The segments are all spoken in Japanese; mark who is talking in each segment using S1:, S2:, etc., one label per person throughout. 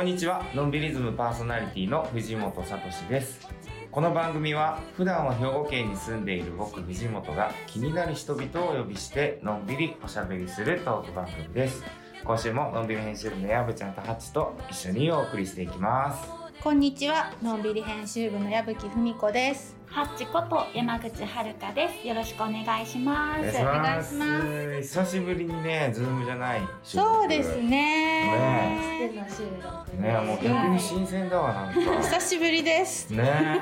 S1: こんにちはのんびりズムパーソナリティの藤本聡ですこの番組は普段は兵庫県に住んでいる僕藤本が気になる人々をお呼びしてのんびりおしゃべりするトーク番組です今週ものんびり編集部の矢部ちゃんとハチと一緒にお送りしていきます
S2: こんにちは、のんびり編集部の矢吹文子です。
S3: ハッチこと山口遥です。よろしくお願いします。
S1: お願いします久しぶりにねズームじゃない
S2: そうですね。
S3: での収録
S1: ねもう逆に新鮮だわなんか。
S2: 久しぶりです。
S1: ね。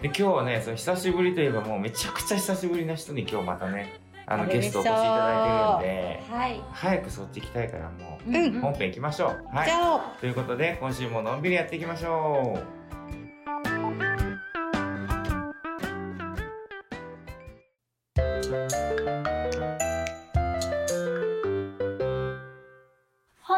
S1: で今日はねその久しぶりといえばもうめちゃくちゃ久しぶりな人に今日またねあのゲストお越しいただいてるんで
S3: はい。
S1: 早くそっち行きたいからも
S2: うん。
S1: う本編行きましょう。はい。
S2: じゃあ、
S1: ということで今週ものんびりやっていきましょ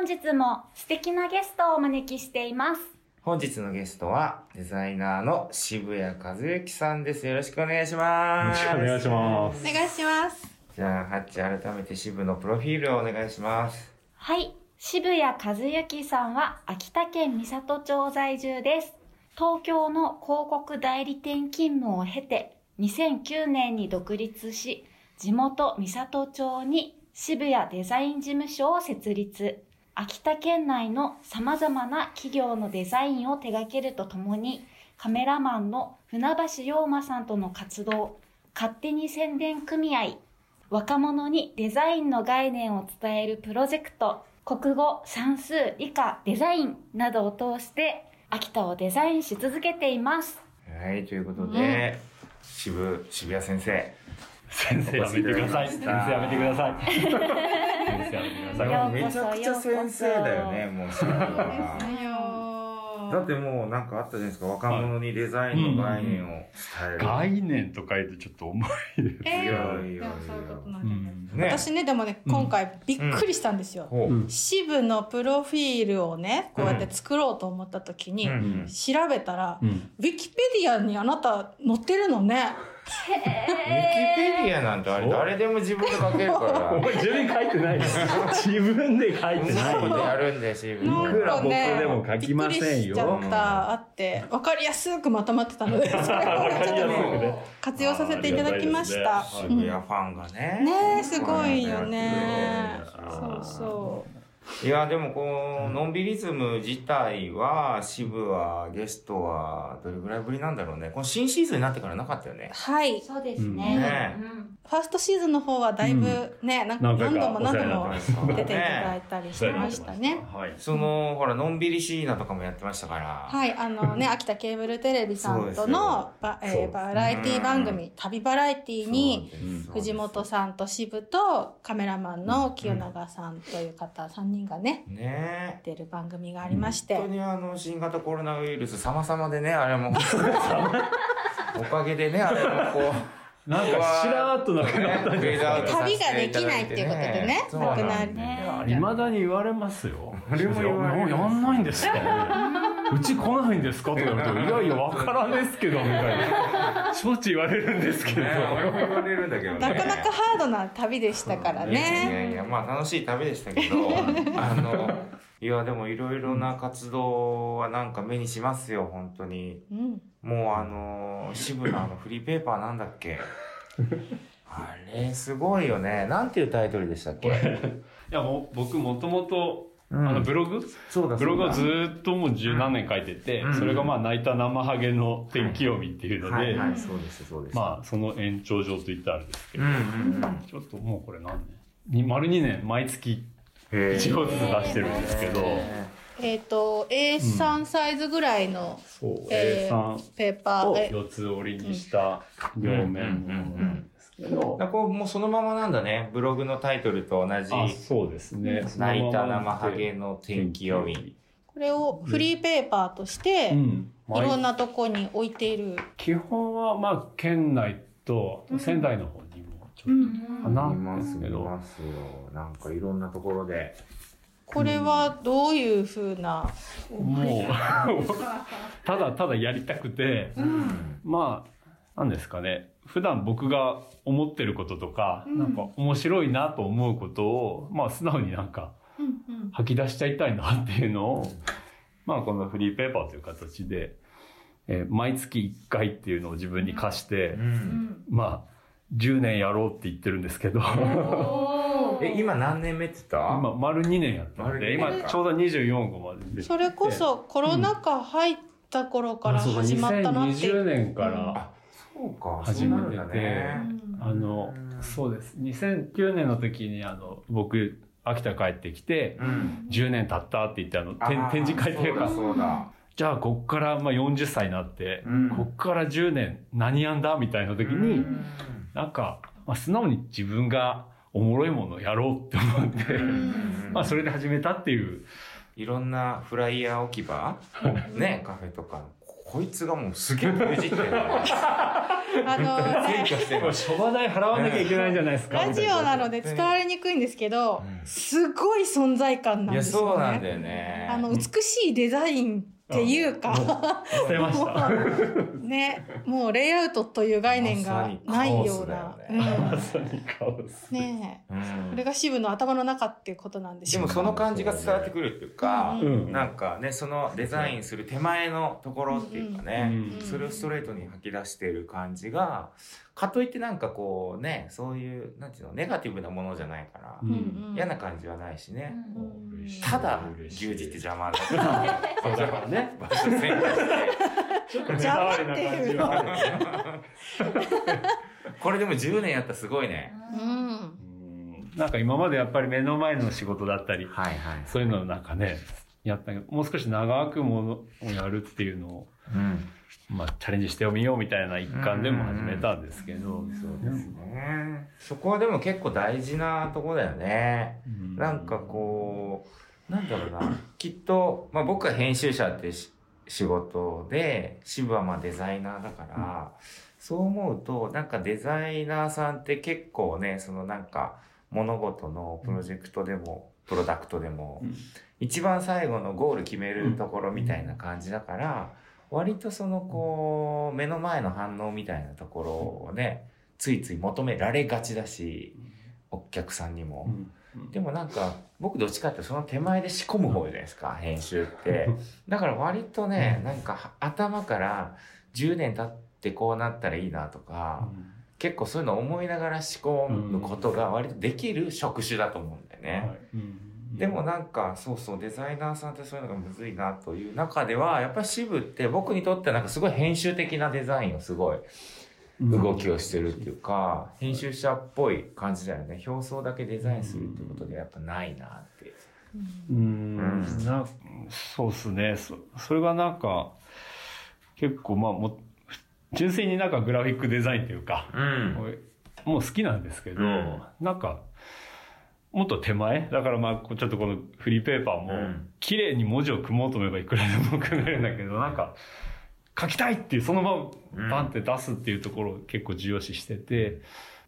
S3: 本日も素敵なゲストをお招きしています。
S1: う本日のゲストはデザイナーの渋谷和之さんですよろしくお願いし
S4: よ
S1: ます
S4: ろしくお願いします。
S2: お願いします。
S1: じゃあハッチ改めて渋のプロフィールをお願いします
S3: はい。渋谷和之さんは秋田県三郷町在住です。東京の広告代理店勤務を経て、2009年に独立し、地元三郷町に渋谷デザイン事務所を設立。秋田県内の様々な企業のデザインを手掛けるとともに、カメラマンの船橋陽馬さんとの活動、勝手に宣伝組合、若者にデザインの概念を伝えるプロジェクト、国語、算数、理科、デザインなどを通して、秋田をデザインし続けています。
S1: はいということで、渋渋谷先生
S4: 先生やめてください。先生やめてください。先生やめてください。
S1: めちゃくちゃ先生だよねもうだってもうなんかあったじゃないですか若者にデザインの概念を伝える、
S4: 概念とか言うとちょっと重いです。
S1: いやいやいや
S2: 私ね、でもね、今回びっくりしたんですよ。支部のプロフィールをね、こうやって作ろうと思った時に、
S1: うん
S2: 調べたら、
S4: うん。
S2: ウィキペディアにあなた載ってるのね。
S1: ウィキペディアなんてあれ誰でも自分で書けるから
S4: お前 自分で書いてないです。自分で書いてない
S1: そうでや
S4: よ。
S1: るんで渋
S4: い
S1: 谷
S4: くら僕でも書きませんよ
S2: びっくりしちゃった、あって、わかりやすくまとまってたので、それをちょっと
S4: わかりやすく
S2: ね、
S4: ね。
S2: 活用させていただきました。
S1: 渋谷ファンがね
S2: ねえ、すごいよね。
S4: うん
S2: そうそ
S1: いやでもこうのん。びりズム自体は渋はゲストはどれぐらいぶりなんだろうね。この新シーズンになってからなかったよね。
S2: う。はい。
S3: そうです
S4: うん
S3: ね。
S1: ね
S3: うん
S2: ファーストシーズンの方はだいぶね、なんか
S4: 何回か
S2: 何度も何度も出ていただいたりしてましたね。
S4: はい。
S1: そのほらのんびりシーナとかもやってましたから。
S2: はい、あのね、秋田ケーブルテレビさんとのバ,、えーバラエティ番組、旅バラエティに、藤本さんと渋とカメラマンの清永さんという方3人がね、
S1: ね。
S2: 出る番組がありまして、
S1: 本当にあの新型コロナウイルス様々でねあれも おかげでねあれもこう。
S4: なんかしらーっとなくなったんじゃないですか。
S2: 旅ができないっていうことでね。
S1: な
S2: くなる。
S3: ね
S4: いまだに言われますよ。
S1: あれも言われ
S4: やんないんですか？うち来ないんですか？とか言われて、いやいや、わからんですけど、みたいな。しょっちゅう言われるんですけど。
S1: ね俺も言われるんだけどね
S2: なかなかハードな旅でしたから
S1: いやいや
S2: ね。
S1: いやまあ楽しい旅でしたけどあのいやでもいろいろな活動はなんか目にしますよ本当に
S2: うん。
S1: もうあの渋のあのフリーペーパーなんだっけ？あれすごいよねなんていうタイトルでしたっけ？
S4: いや、もう、僕もともと、
S1: うん
S4: あの、ブログ？
S1: そうだ
S4: ブログをず
S1: っ
S4: ともう十何年書いてて、
S1: うん。
S4: それがまあ泣いた生ハゲの天気読みっていうので、
S1: はい。はい。そうですそうです。
S4: まあその延長上と言ったらあれですけど、
S1: うんうんうん。
S4: ちょっともうこれ何年？に丸2年毎月
S1: へー。
S4: 1号ずつ出してるんですけど、
S2: えっ、と、A3 サイズぐらいの
S4: そう、
S2: えー
S4: A3
S2: ペーパ
S4: を
S2: ー、え
S4: 四つ折りにした両面の
S1: だからこうもうそのままなんだね。ブログのタイトルと同じ。
S4: あ、そうですね。
S1: 「泣いた生ハゲの天気読み
S2: これをフリーペーパーとして、
S4: うん。
S2: いろんなとこに置いている。
S4: 基本はまあ県内と仙台の方にもちょっとか」
S1: い
S4: な
S1: ます
S4: けど、
S1: ますよ。なんかいろんなところで。
S2: これはどういうふうな、
S4: もう、ただただやりたくて、まあ、なんですかね。普段僕が思ってることとか、なんか面白いなと思うことを、まあ素直になんか
S2: うんうん。
S4: 吐き出しちゃいたいなっていうのをまあこのフリーペーパーという形で、えー毎月1回っていうのを自分に課して、
S1: うん。
S4: まあ10年やろうって言ってるんですけど、
S2: お
S1: え今何年目って言った？
S4: 今丸2年やったん今ちょうど24号まで出て
S2: それこそコロナ禍入った頃から始まったなって
S4: 2020年から、
S1: あそうか
S4: 初めて。
S1: そうなんだね。
S2: うん
S4: あのそうです。2009年の時にあの僕秋田帰ってきて
S1: うん。
S4: 10年経ったって言ってあの展
S1: あー
S4: 展示会というか。
S1: そうだそうだ。
S4: じゃあこっからまあ40歳になって、
S1: うん。
S4: こっから10年何やんだみたいな時に、
S1: うん。
S4: なんか、まあ、素直に自分がおもろいものをやろうって思って、
S1: うん。
S4: まあそれで始めたっていう。
S1: いろんなフライヤー置き場？ねカフェとかこいつがもうすげえねじってる。
S2: あのね
S4: 諸話代払わなきゃいけないんじゃないですか
S2: ラジオなので伝わりにくいんですけど
S1: うん。
S2: すごい存在感なん
S1: いや
S2: ですよね。
S1: そうなんだよね。
S2: あの美しいデザインっていうか、
S4: 捨てました。
S2: ねもうレイアウトという概念がないような、
S1: ま
S4: まさにカオス。
S2: うん、ねえ。
S1: うん。
S2: これが支部の頭の中っていうことなんでしょうか。
S1: でもその感じが伝わってくるっていうか、
S2: うん。
S4: うん。
S1: なんかねそのデザインする手前のところっていうかね、
S4: うん。
S2: うん。
S1: それをストレートに吐き出している感じがかといってなんかこうねそういうなんていうのネガティブなものじゃないから、
S4: う
S2: うんうん。
S1: 嫌な感じはないしね、
S2: うん
S1: ただ牛耳って邪魔だから
S4: そうだからね。
S1: 場所選択して。
S4: ちょっと目障りな感じは。ある
S1: これでも10年やったらすごいね。
S4: なんか今までやっぱり目の前の仕事だったり
S1: はいはい。
S4: そういうのをなんかねやったけどもう少し長くものをやるっていうのを、
S1: うん
S4: まあ、チャレンジしてみようみたいな一環でも始めたんですけど、
S1: そうです。ねそこはでも結構大事なとこだよね。
S4: うん。
S1: なんかこうなんだろうな。きっと、まあ、僕は編集者ってし仕事で渋はまあデザイナーだから、そう思うとなんかデザイナーさんって結構ねそのなんか物事のプロジェクトでも、プロダクトでも、
S4: うん。
S1: 一番最後のゴール決めるところみたいな感じだから、割とそのこう目の前の反応みたいなところをねついつい求められがちだしお客さんにも。
S4: うん。
S1: でもなんか僕どっちかってその手前で仕込む方じゃないですか編集って。だから割とねなんかは頭から10年経ってこうなったらいいなとか結構そういうの思いながら仕込むことが割とできる職種だと思うんだよね、
S4: はい。うん
S1: でもなんかそうそうデザイナーさんってそういうのがむずいなという中ではやっぱり支部って僕にとってはなんかすごい編集的なデザインをすごい動きをしてるっていうか、編集者っぽい感じだよね。表層だけデザインするってことでやっぱないなって。
S4: うん。
S1: うん。
S4: なそうっすね。そそれがなんか結構まあも純粋になんかグラフィックデザインっていうか、
S1: うん。
S4: もう好きなんですけど、
S1: うん。
S4: なんかもっと手前？だからまあちょっとこのフリーペーパーも
S1: うん。
S4: 綺麗に文字を組もうと思えばいくらでも組めるんだけどなんか書きたいっていうそのままバンって出すっていうところを結構重要視してて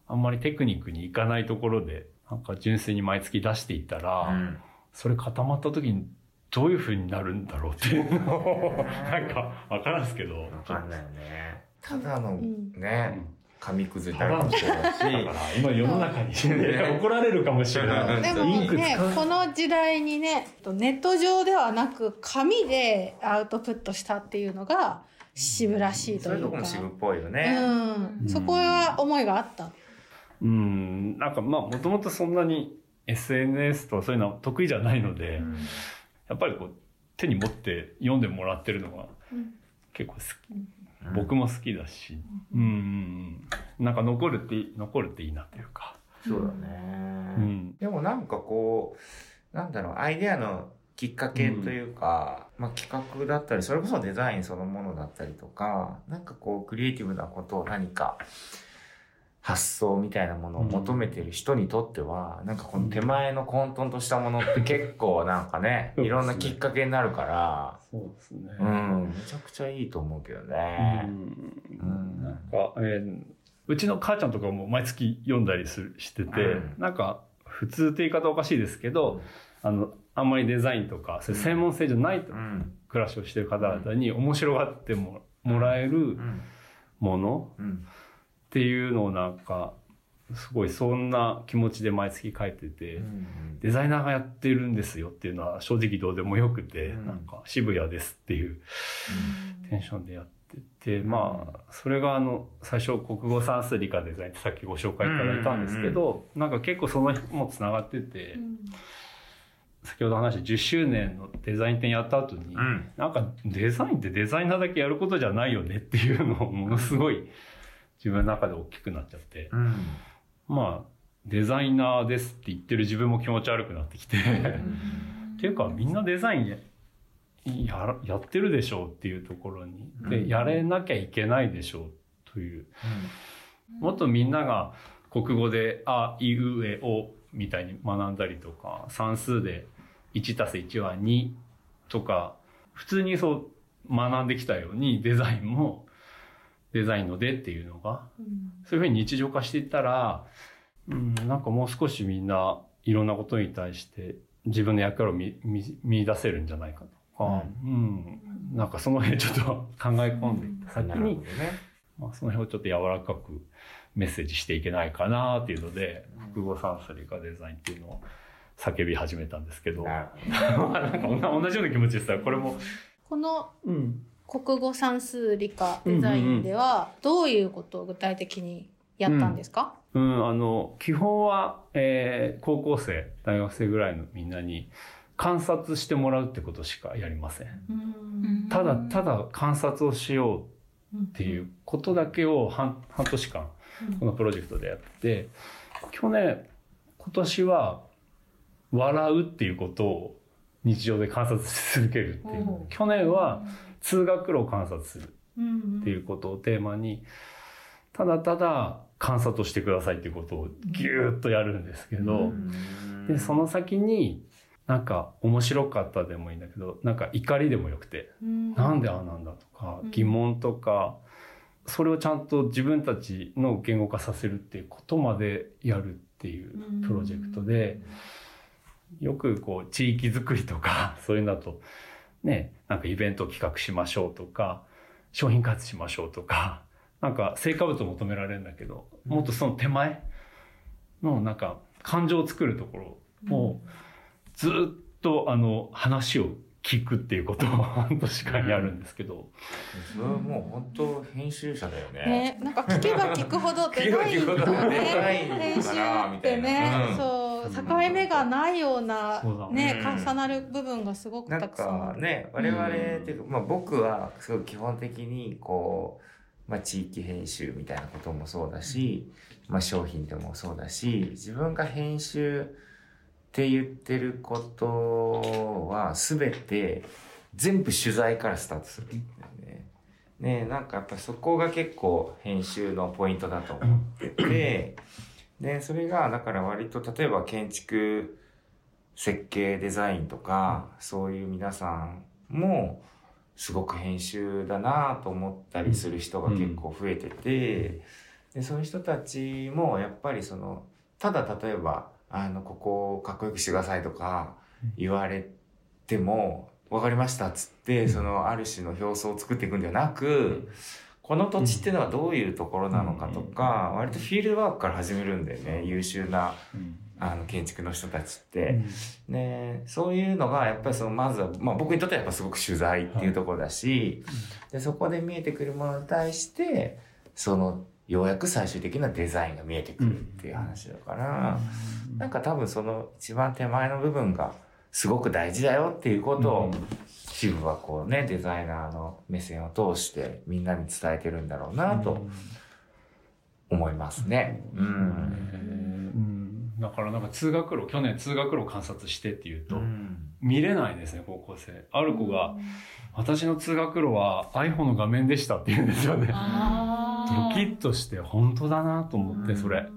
S4: あんまりテクニックにいかないところでなんか純粋に毎月出していったら、
S1: うん。
S4: それ固まった時にどういう風になるんだろうっていうのを なんか分からんすけど
S1: わかんないよね。ただの
S2: ん。
S1: ね紙くずしれないし
S4: だから今世の中に怒られるかもしれない。
S2: でもねこの時代にねネット上ではなく紙でアウトプットしたっていうのが渋らしいと
S1: そうい
S2: いううか
S1: とこも渋っぽいよね、
S2: うん、そこは思いがあった？
S4: うん、なんかまあもともとそんなに SNS とそういうのは得意じゃないので、
S1: うん。
S4: やっぱりこう手に持って読んでもらってるのが
S2: うん。
S4: 結構好き、僕も好きだし、うん。うんうん、なんか残るって残るっていいなというか。
S1: そうだ
S4: う
S1: ね、
S4: ん。
S1: でもなんかこうなんだろうアイデアのきっかけというか、まあ、企画だったりそれこそデザインそのものだったりとかなんかこうクリエイティブなことを何か発想みたいなものを求めてる人にとっては、なんかこの手前の混沌としたものって 結構なんかね
S4: うん
S1: いろんなきっかけになるから、
S4: そうですね。
S1: うん、めちゃくちゃいいと思うけど
S4: う
S1: ね。
S4: ん。
S1: うん。
S4: なんか、えーうちの母ちゃんとかも毎月読んだりするしてて、
S1: うん。
S4: なんか普通って言い方おかしいですけど、あのあんまりデザインとかそういう専門性じゃない
S1: うん。
S4: 暮らしをしてる方々に面白がってももらえる
S1: うん。
S4: もの
S1: うん
S4: っていうのをなんかすごいそんな気持ちで毎月書いてて、
S1: うん
S4: デザイナーがやってるんですよっていうのは正直どうでもよくて、
S1: うん。
S4: なんか渋谷ですっていうテンションでやってて、まあ、それがあの、最初国語算数理科デザインってさっきご紹介いただいたんですけど、なんか結構そのもつながってて、先ほど話した10周年のデザイン展やった後に、
S1: うん。
S4: なんかデザインってデザイナーだけやることじゃないよねっていうのをものすごい自分の中で大きくなっちゃって、
S1: うん。
S4: まあ、デザイナーですって言ってる自分も気持ち悪くなってきて、っていうかみんなデザインややってるでしょうっていうところに、
S1: うん。
S4: で、やれなきゃいけないでしょうという、もっとみんなが国語であ、いうえおみたいに学んだりとか、算数で1たす1は2とか、普通にそう学んできたようにデザインもデザインのでっていうのが、そういうふうに日常化していったら、うん、なんかもう少しみんないろんなことに対して自分の役割を見見見出せるんじゃないかとか、うん、なんかその辺ちょっと 考え込んでいった先に、
S1: ね。
S4: まあ、その辺をちょっと柔らかくメッセージしていけないかなっていうので、国語算数理科デザインっていうのを叫び始めたんですけど、
S1: なる
S4: まあなんか同じような気持ちでしたこれも。
S2: この
S4: うん
S2: 国語算数理科デザインではどういうことを具体的にやったんですか、
S4: うん、あの、基本は、えー高校生、大学生ぐらいのみんなに観察してもらうってことしかやりません。ただ、ただ観察をしようっていうことだけを半半年間、このプロジェクトでやって、去年、今年は、笑うっていうことを日常で観察し続けるっていう。去年は通学路を観察する
S2: うん
S4: っていうことをテーマに、ただただ観察をしてくださいっていうことをギューッとやるんですけど、
S1: うん。
S4: で、その先に、なんか面白かったでもいいんだけど、なんか怒りでもよくて、
S2: うん。
S4: なんでああなんだとか
S2: うん。
S4: 疑問とか、それをちゃんと自分たちの言語化させるっていうことまでやるっていうプロジェクトで、よくこう地域づくりとか そういうのだとねなんかイベントを企画しましょうとか商品開発しましょうとかなんか成果物を求められるんだけどもっとその手前のなんか感情を作るところをずっとあの話を聞くっていうことを 半年間やるんですけど、
S1: それはもう本当編集者だよね。
S2: ね、なんか聞けば聞くほどデザインと
S1: 聞けば聞くほど
S2: ね編集ったてね、
S1: うん。
S2: そう境目がないようなね
S1: うん
S2: 重なる部分がすごく
S1: なん
S2: たくさんある。
S1: かね我々っていうか、まあ、僕はすごい基本的にこう、まあ、地域編集みたいなこともそうだし、まあ、商品でもそうだし自分が編集って言ってることは全て全部取材からスタートするんだよね。ねなんかやっぱそこが結構編集のポイントだと思ってて、で、それがだから割と例えば建築設計デザインとか、そういう皆さんもすごく編集だなと思ったりする人が結構増えてて、でそういう人たちもやっぱりそのただ例えばあのここをかっこよくしてくださいとか言われても分かりましたっつってそのある種の表層を作っていくんではなくこの土地っていうのはどういうところなのかとか割とフィールドワークから始めるんだよね優秀なあの建築の人たちって。ね、そういうのがやっぱりそのまずは、まあ、僕にとってはやっぱすごく取材っていうところだし、でそこで見えてくるものに対してそのようやく最終的なデザインが見えてくるっていう話だから、なんか多分その一番手前の部分がすごく大事だよっていうことを、支部はこうねデザイナーの目線を通してみんなに伝えてるんだろうなと思いますね。うん。
S4: うん。だからなんか通学路去年通学路観察してっていうと、
S1: うん。
S4: 見れないですね高校生。ある子が「私の通学路は iPhone の画面でした」って言うんですよね。ドキッとして本当だなと思ってそれ。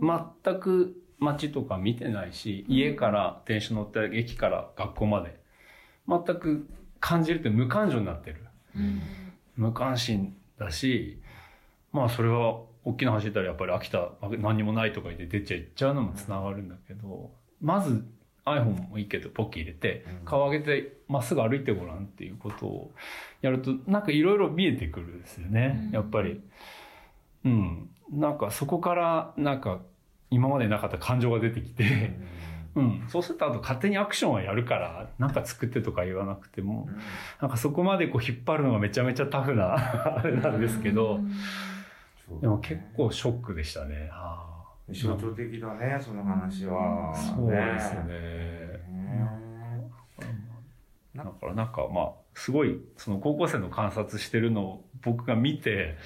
S4: 全く街とか見てないし家から電車乗って駅から学校まで全く感じるって無感情になってる無関心だしまあそれは大きな走ったらやっぱり秋田何にもないとか言って出ちゃいっちゃうのもつながるんだけどまず iPhone もいいけどポッキー入れて
S1: うん
S4: 顔上げてまっすぐ歩いてごらんっていうことをやるとなんかいろいろ見えてくるんですよね
S3: うん
S4: やっぱり。うん。なんかそこから、なんか今までなかった感情が出てきて、うん。そうするとあと勝手にアクションはやるから、なんか作ってとか言わなくても、なんかそこまでこう引っ張るのがめちゃめちゃタフな あれなんですけど、でも結構ショックでしたね。あー。
S1: 象徴的だねその話は。
S4: そうですね。
S1: ね。
S4: だからなんかまあ、すごい、その高校生の観察してるのを僕が見て、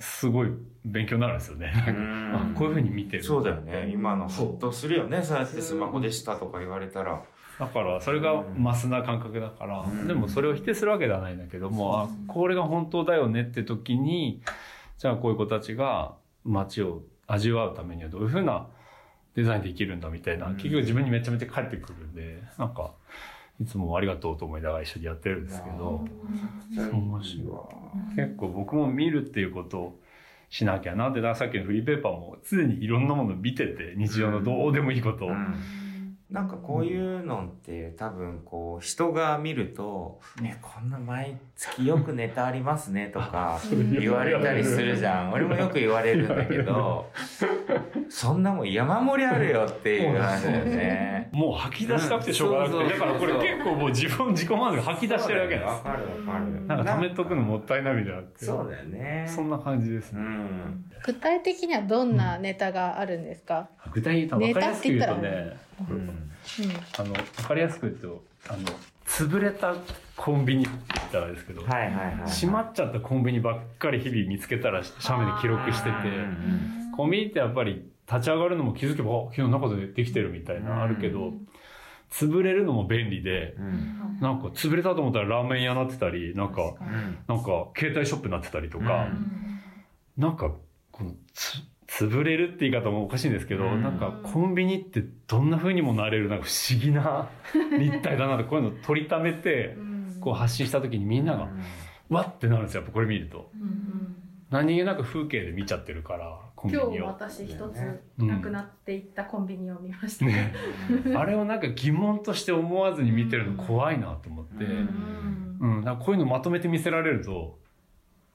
S4: すごい勉強になるんですよね。
S1: うん。
S4: あこういうふうに見てる。
S1: そうだよね。今のホッとするよね。そうやってスマホでしたとか言われたら。
S4: だからそれがマスな感覚だから、
S1: うん。
S4: でもそれを否定するわけではないんだけども、あこれが本当だよねって時にじゃあこういう子たちが街を味わうためにはどういうふうなデザインできるんだみたいな、
S1: うん。
S4: 結局自分にめちゃめちゃ返ってくるんでなんかいつもありがとうと思いながら一緒にやってるんですけど。面白い。結構僕も見るっていうことをしなきゃなってだからさっきのフリーペーパーも常にいろんなものを見てて日常のどうでもいいことを。
S1: うんなんかこういうのって多分こう人が見ると「ねこんな毎月よくネタありますね」とか 言われたりするじゃん俺もよく言われるんだけど そんなもん山盛りあるよっていう話だよね。
S4: もう吐き出したくてしょうがなくて、
S1: うん
S4: だからこれ結構もう自分自己満足吐き出してるわけなん
S1: わかるわかる。
S4: です。なんか貯めとくのもったいないみたいなって。
S1: そうだよね。
S4: そんな感じです
S1: う
S4: ね。
S1: ん。
S2: 具体的にはどんなネタがあるんですか、
S4: 具体的に分かりやすく言うとね、
S1: うん。
S2: うん。
S4: あの、分かりやすく言うと、あの、潰れたコンビニって言ったらですけど、
S1: はいはいはい。
S4: 閉まっちゃったコンビニばっかり日々見つけたら写メで記録してて、
S1: うん
S4: コンビニってやっぱり立ち上がるのも気づけば、あ昨日中でできてるみたいなあるけど、潰れるのも便利で、
S1: うん。
S4: なんか潰れたと思ったらラーメン屋になってたり、なんか、
S1: うん。
S4: なんか携帯ショップになってたりとか、なんかこのつ潰れるって言い方もおかしいんですけど、
S1: うん。
S4: なんかコンビニってどんな風にもなれるなんか不思議な 立体だなってこういうの取りためてこう発信した時にみんながわってなるんですよやっぱこれ見ると。何気なく風景で見ちゃってるからコンビ
S2: 今日
S4: ニを
S2: 私一つ
S4: うん。
S2: なくなっていったコンビニを見ました、
S4: ね。あれをなんか疑問として思わずに見てるの怖いなと思って、
S1: うん。
S4: うん、なんかこういうのまとめて見せられると、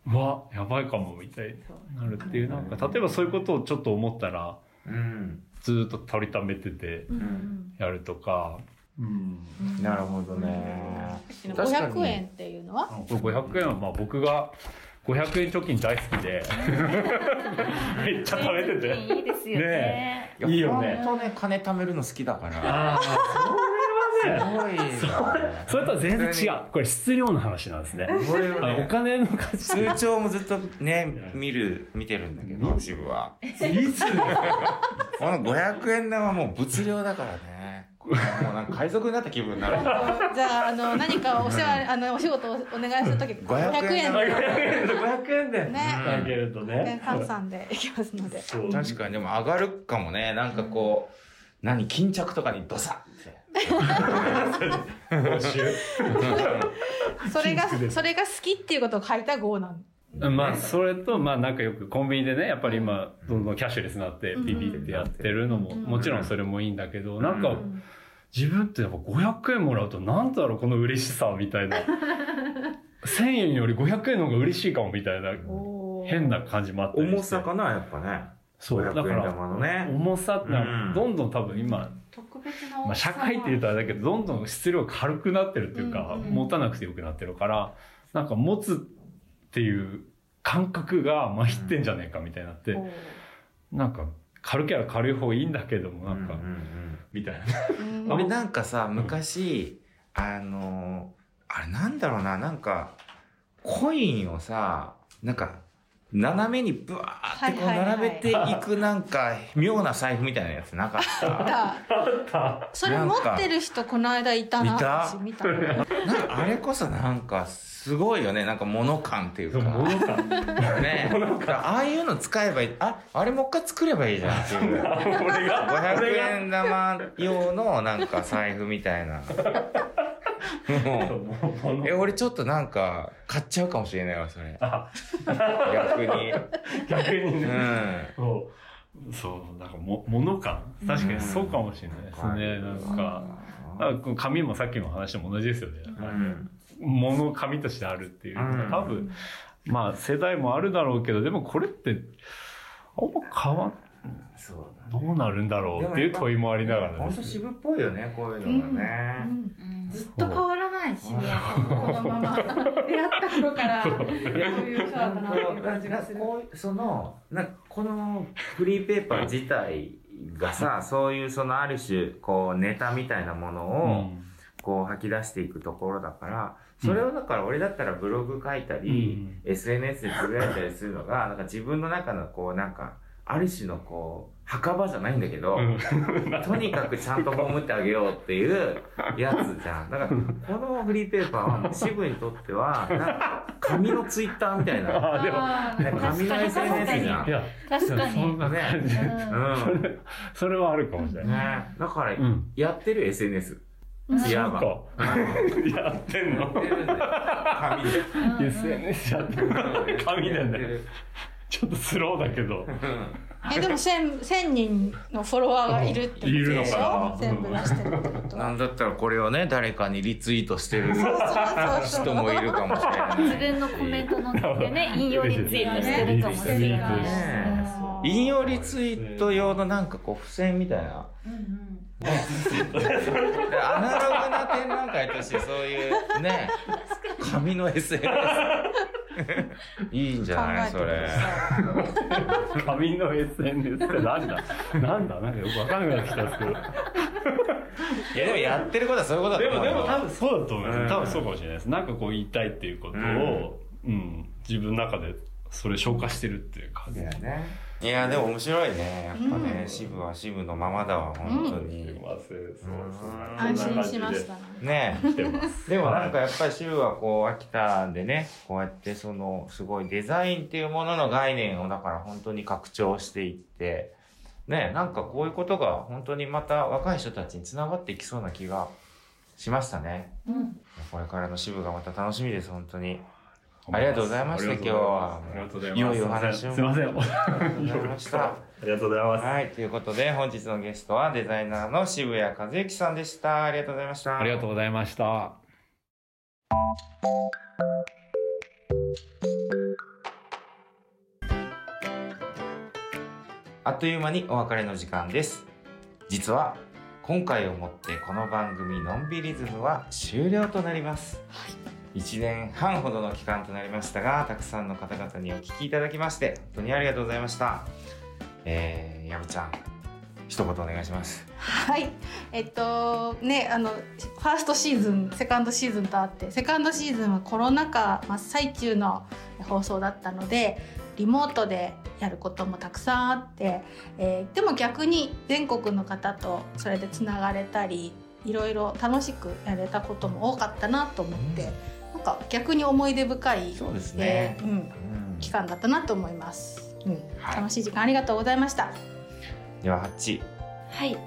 S4: うわ、やばいかも、みたいになるっていう、なんか、例えばそういうことをちょっと思ったら、
S1: うん
S4: ずーっと取りためてて
S2: うん
S4: やるとか、うん。
S1: なるほどね。確かに
S2: 500円っていうのは？
S4: これ500円は、まあ僕が500円貯金大好きで、めっちゃ食べてて。
S3: いいですよね。
S4: いいよね
S1: 本当ね、金貯めるの好きだから。
S4: ああ、
S1: すごいな。
S4: それとは全然違う。これ質量の話なんですね。
S1: これを
S4: あのお
S1: ね、
S4: 金の価値。
S1: 通帳もずっとね、見る、見てるんだけど、渋は。
S4: いつ？
S1: この500円玉はもう物量だからね。もうなんか海賊になった気分になる。
S2: じゃああの何かお世話あのお仕事をお願いするとき
S1: 500円
S2: 500
S4: 500円で
S2: ね
S4: あげるとね
S2: 円。換算でいきますので
S1: 確かにでも上がるかもね。なんかこう、何、巾着とかにドサッ
S2: それがそれが好きっていうことを書いた号なん
S4: まあ、それと、まあ、なんかよくコンビニでね、やっぱり今、どんどんキャッシュレスになって、ビビってやってるのも、
S2: うん
S4: もちろんそれもいいんだけど、なんか
S1: う、
S4: 自分ってやっぱ500円もらうと、なんだろう、この嬉しさ、みたいな。1000円より500円の方が嬉しいかも、みたいな、変な感じもあって。
S1: 重さかな、やっぱね。
S4: そう、だ
S1: 500円
S4: から。重さってどんどん多分今、
S2: 特別な
S4: まあ、社会って言うとあれだけど、どんどん質量軽くなってるっていうか、
S2: うんうん
S4: 持たなくてよくなってるから、なんか持つっていう感覚がまひってんじゃねえかみたいになって、なんか軽ければ軽い方がいいんだけども、なんか、
S1: うんうんうん。
S4: みたいな。
S2: うん。
S1: 俺なんかさ、昔、あの、あれなんだろうな、なんか、コインをさ、なんか、斜めにブワーってこう並べていくなんか、妙な財布みたいなやつなかった？
S2: だそれ持ってる人この間いたな
S1: 見た
S2: 私見た
S1: なんかあれこそなんか、すごいよね。なんか物感っていうか。
S4: 物感？
S1: ねああいうの使えばいい。あ、あれもう一回作ればいいじゃんっていう。
S4: 俺が、
S1: 500円玉用のなんか財布みたいな。もうえ、俺ちょっとなんか買っちゃうかもしれないわ、それ。
S4: あ
S1: 逆に。
S4: 逆に
S1: う
S4: ね。
S1: ん。
S4: そう。そう、なんかも、物感確かにそうかもしれないですね。なんか、あこの紙もさっきの話も同じですよね。
S1: うん。
S4: 物紙としてあるっていう多分まあ世代もあるだろうけど、でもこれって、あんま変わん、
S1: そう
S4: どうなるんだろうっていう問いもありながらね。
S1: 渋っぽいよねこういうのがね、
S2: うん
S3: うん
S2: ずっと変わらない渋谷さんこのまま出会った頃からこういう人だったなっていう感じがする。
S1: こうそのなんかこのフリーペーパー自体がさそういうそのある種こうネタみたいなものを、こう吐き出していくところだからそれをだから俺だったらブログ書いたり、SNS でつぶやいたりするのがなんか自分の中のこうなんかある種のこう墓場じゃないんだけど、とにかくちゃんと葬ってあげようっていうやつじゃん。だから、このフリーペーパーは、支部にとっては、なんか、紙のツイッターみたいな。ね紙の SNS じゃん。
S4: いや、
S3: 確か
S4: そん
S3: に。
S4: な感じ。
S3: うん
S4: それ、それはあるかもしれない。
S1: ねだから、
S4: うん。
S1: やってる SNS。
S2: うん
S1: いや
S4: そうか。やってんの。
S1: 紙で。
S3: うん
S4: ?SNS やってる紙でね。ちょっとスローだけど。
S2: えでも千千人のフォロワーがいるってこと
S4: いるの
S2: でし
S4: かな？
S2: ょ全部出してるってこと？は。
S1: なんだったらこれをね、誰かにリツイートしてる人もいるかもしれない。
S3: 自分のコメントのでね、引用リツイートしてるかもしれない。
S1: 引用リツイート用のなんかこう付箋みたいな。アナログな展覧会としてそういうね、紙の SNS。いいんじゃない？それ。
S4: 紙の SNS ってなんだ？なんだ？なんかよくわかんなくなってきたんですけど。
S1: いやでもやってることはそういうことだ
S4: でも、
S1: と思うよ
S4: でも多分そうだと思います。
S1: うん
S4: 多分そうかもしれないです。なんかこう言いたいっていうことを、うん、自分の中でそれ消化してるっていう感じ。
S1: いやね。いやでも面白いね。やっぱね、
S2: うん
S1: 支部は支部のままだわ、本当に。
S4: すいません、そう
S1: うん
S2: 安心しましたね。
S1: ね
S4: 来てます。
S1: でもなんかやっぱり支部はこう秋田でねこうやってそのすごいデザインっていうものの概念をだから本当に拡張していってねなんかこういうことが本当にまた若い人たちにつながっていきそうな気がしましたね
S2: うん
S1: これからの支部がまた楽しみです本当にありがとうございました今日は
S4: ありがとうございます。
S1: いよいよお話を
S4: すいません。
S1: ありがとうございました
S4: ありがとうございます。
S1: はいということで本日のゲストはデザイナーの渋谷和之さんでしたありがとうございました
S4: ありがとうございました。
S1: あっという間にお別れの時間です。実は今回をもってこの番組のんびりズムは終了となります。1年半ほどの期間となりましたが、たくさんの方々にお聞きいただきまして、本当にありがとうございました。えー、やぶちゃん、一言お願いします。
S2: はい、えっとねあのファーストシーズンセカンドシーズンとあってセカンドシーズンはコロナ禍真っ最中の放送だったのでリモートでやることもたくさんあって、えーでも逆に全国の方とそれでつながれたりいろいろ楽しくやれたことも多かったなと思って、なんか逆に思い出深い、
S1: そうですね。
S2: えーうん、
S1: うん。
S2: 期間だったなと思います、うん。
S1: はい。
S2: 楽しい時間ありがとうございました。
S1: では、ハッチ。
S3: はい。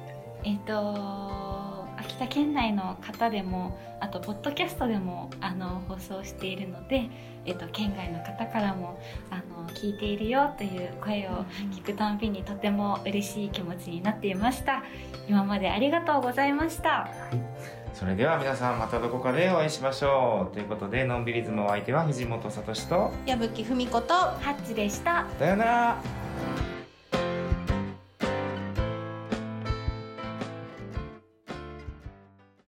S3: えっ、と、秋田県内の方でも、あと、ポッドキャストでも、あの、放送しているので、えっ、と、県外の方からも、あの、聞いているよという声を聞くたんびにとても嬉しい気持ちになっていました。今までありがとうございました。
S1: それでは皆さんまたどこかでお会いしましょう。ということで、のんびりズムお相手は藤本聡と、
S2: 矢吹文子と
S3: ハッチでした。
S1: さようなら。